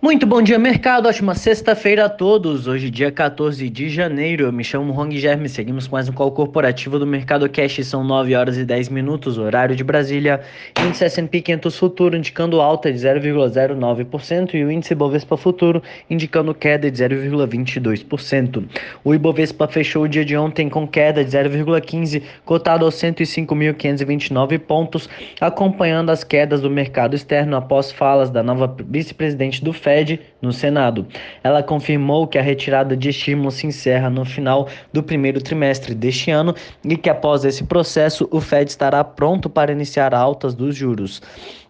Muito bom dia, mercado. Ótima sexta-feira a todos. Hoje, dia 14 de janeiro. Eu me chamo Hong Germe. Seguimos com mais um call corporativo do Mercado Cash. São 9 horas e 10 minutos, horário de Brasília. Índice S&P 500 Futuro indicando alta de 0,09% e o índice Bovespa Futuro indicando queda de 0,22%. O Ibovespa fechou o dia de ontem com queda de 0,15, cotado aos 105.529 pontos, acompanhando as quedas do mercado externo após falas da nova vice-presidente do FED Fed no Senado. Ela confirmou que a retirada de estímulos se encerra no final do primeiro trimestre deste ano e que após esse processo o Fed estará pronto para iniciar altas dos juros.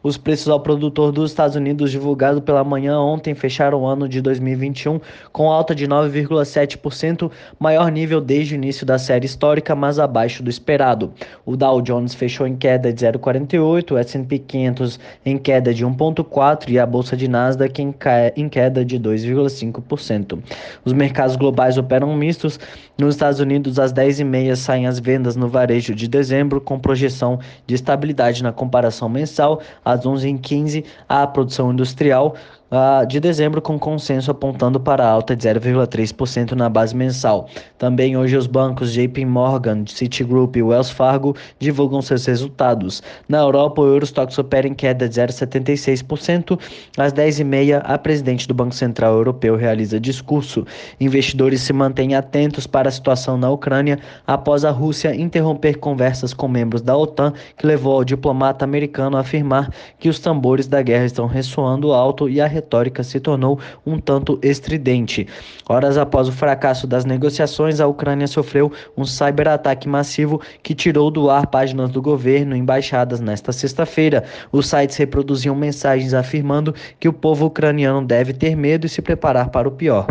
Os preços ao produtor dos Estados Unidos divulgado pela manhã ontem fecharam o ano de 2021 com alta de 9,7%, maior nível desde o início da série histórica, mas abaixo do esperado. O Dow Jones fechou em queda de 0,48, o S&P 500 em queda de 1,4 e a bolsa de Nasdaq em, queda de 2,5%. Os mercados globais operam mistos. Nos Estados Unidos, às 10h30 saem as vendas no varejo de dezembro, com projeção de estabilidade na comparação mensal às 11h15, a produção industrial uh, de dezembro, com consenso apontando para alta de 0,3% na base mensal. Também hoje os bancos JP Morgan, Citigroup e Wells Fargo divulgam seus resultados. Na Europa, o Eurostox opera em queda de 0,76%. Às 10h30, a presidente do Banco Central Europeu realiza discurso. Investidores se mantêm atentos para a situação na Ucrânia após a Rússia interromper conversas com membros da OTAN, que levou ao diplomata americano a afirmar que os tambores da guerra estão ressoando alto e a retórica se tornou um tanto estridente. Horas após o fracasso das negociações, a Ucrânia sofreu um cyberataque massivo que tirou do ar páginas do governo e embaixadas nesta sexta-feira. Os sites reproduziam mensagens afirmando que o povo ucraniano deve ter medo e se preparar para o pior.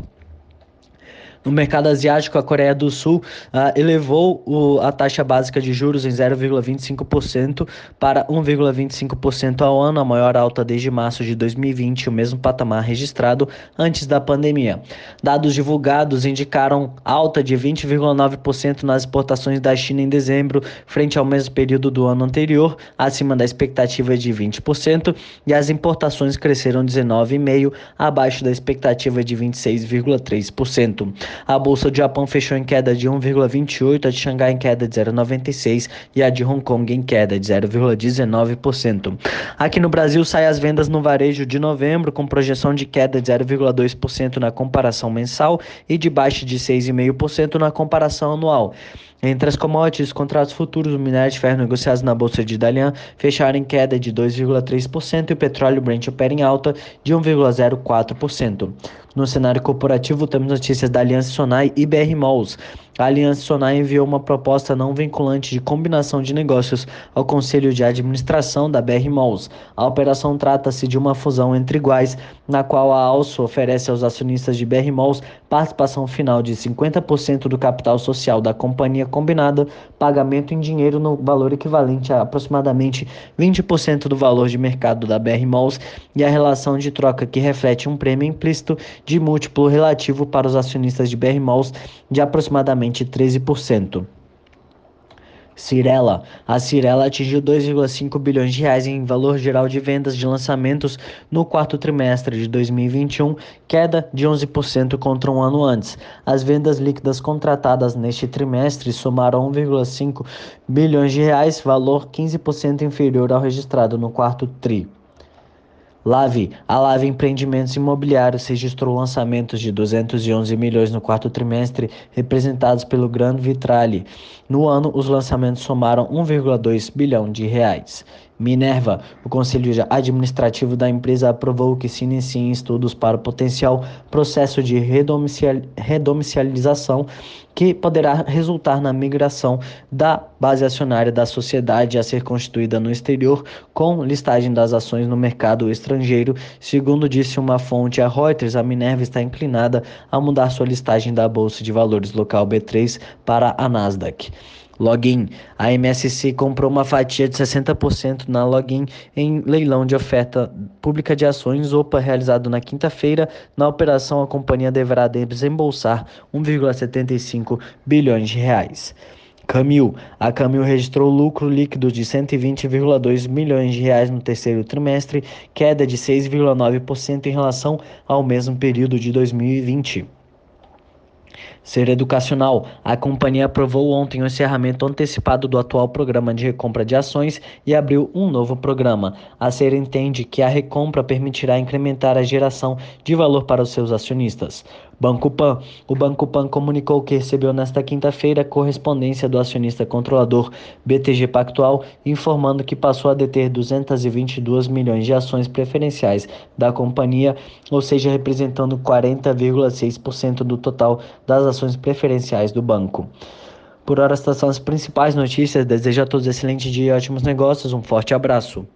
No mercado asiático, a Coreia do Sul uh, elevou o, a taxa básica de juros em 0,25% para 1,25% ao ano, a maior alta desde março de 2020, o mesmo patamar registrado antes da pandemia. Dados divulgados indicaram alta de 20,9% nas exportações da China em dezembro, frente ao mesmo período do ano anterior, acima da expectativa de 20%, e as importações cresceram 19,5%, abaixo da expectativa de 26,3%. A bolsa do Japão fechou em queda de 1,28, a de Xangai em queda de 0,96 e a de Hong Kong em queda de 0,19%. Aqui no Brasil sai as vendas no varejo de novembro com projeção de queda de 0,2% na comparação mensal e de baixa de 6,5% na comparação anual. Entre as commodities, contratos futuros do minério de ferro negociados na bolsa de Dalian fecharam em queda de 2,3% e o petróleo Brent opera em alta de 1,04%. No cenário corporativo, temos notícias da Aliança Sonai e BR Malls. A Aliança Sonai enviou uma proposta não vinculante de combinação de negócios ao Conselho de Administração da BR Malls. A operação trata-se de uma fusão entre iguais, na qual a Also oferece aos acionistas de BR Malls participação final de 50% do capital social da companhia combinada, pagamento em dinheiro no valor equivalente a aproximadamente 20% do valor de mercado da BR Malls e a relação de troca que reflete um prêmio implícito de múltiplo relativo para os acionistas de BR Malls de aproximadamente 13%. Cirela. A Cirela atingiu 2,5 bilhões de reais em valor geral de vendas de lançamentos no quarto trimestre de 2021, queda de 11% contra um ano antes. As vendas líquidas contratadas neste trimestre somaram 1,5 bilhões de reais, valor 15% inferior ao registrado no quarto tri. Lave, a Lave Empreendimentos Imobiliários registrou lançamentos de 211 milhões no quarto trimestre, representados pelo Grand Vitrale. No ano, os lançamentos somaram 1,2 bilhão de reais. Minerva, o Conselho Administrativo da empresa aprovou que se iniciem estudos para o potencial processo de redomicial, redomicialização que poderá resultar na migração da base acionária da sociedade a ser constituída no exterior com listagem das ações no mercado estrangeiro. Segundo disse uma fonte a Reuters, a Minerva está inclinada a mudar sua listagem da Bolsa de Valores local B3 para a Nasdaq. Login. A MSC comprou uma fatia de 60% na Login em leilão de oferta pública de ações OPA realizado na quinta-feira. Na operação, a companhia deverá desembolsar 1,75 bilhões de reais. Camil. A Camil registrou lucro líquido de 120,2 milhões de reais no terceiro trimestre, queda de 6,9% em relação ao mesmo período de 2020. Ser educacional. A companhia aprovou ontem o encerramento antecipado do atual programa de recompra de ações e abriu um novo programa. A Ser entende que a recompra permitirá incrementar a geração de valor para os seus acionistas. Banco Pan. O Banco Pan comunicou que recebeu nesta quinta-feira correspondência do acionista controlador BTG Pactual, informando que passou a deter 222 milhões de ações preferenciais da companhia, ou seja, representando 40,6% do total das ações preferenciais do banco. Por hora, estas são as principais notícias. Desejo a todos excelente dia e ótimos negócios. Um forte abraço.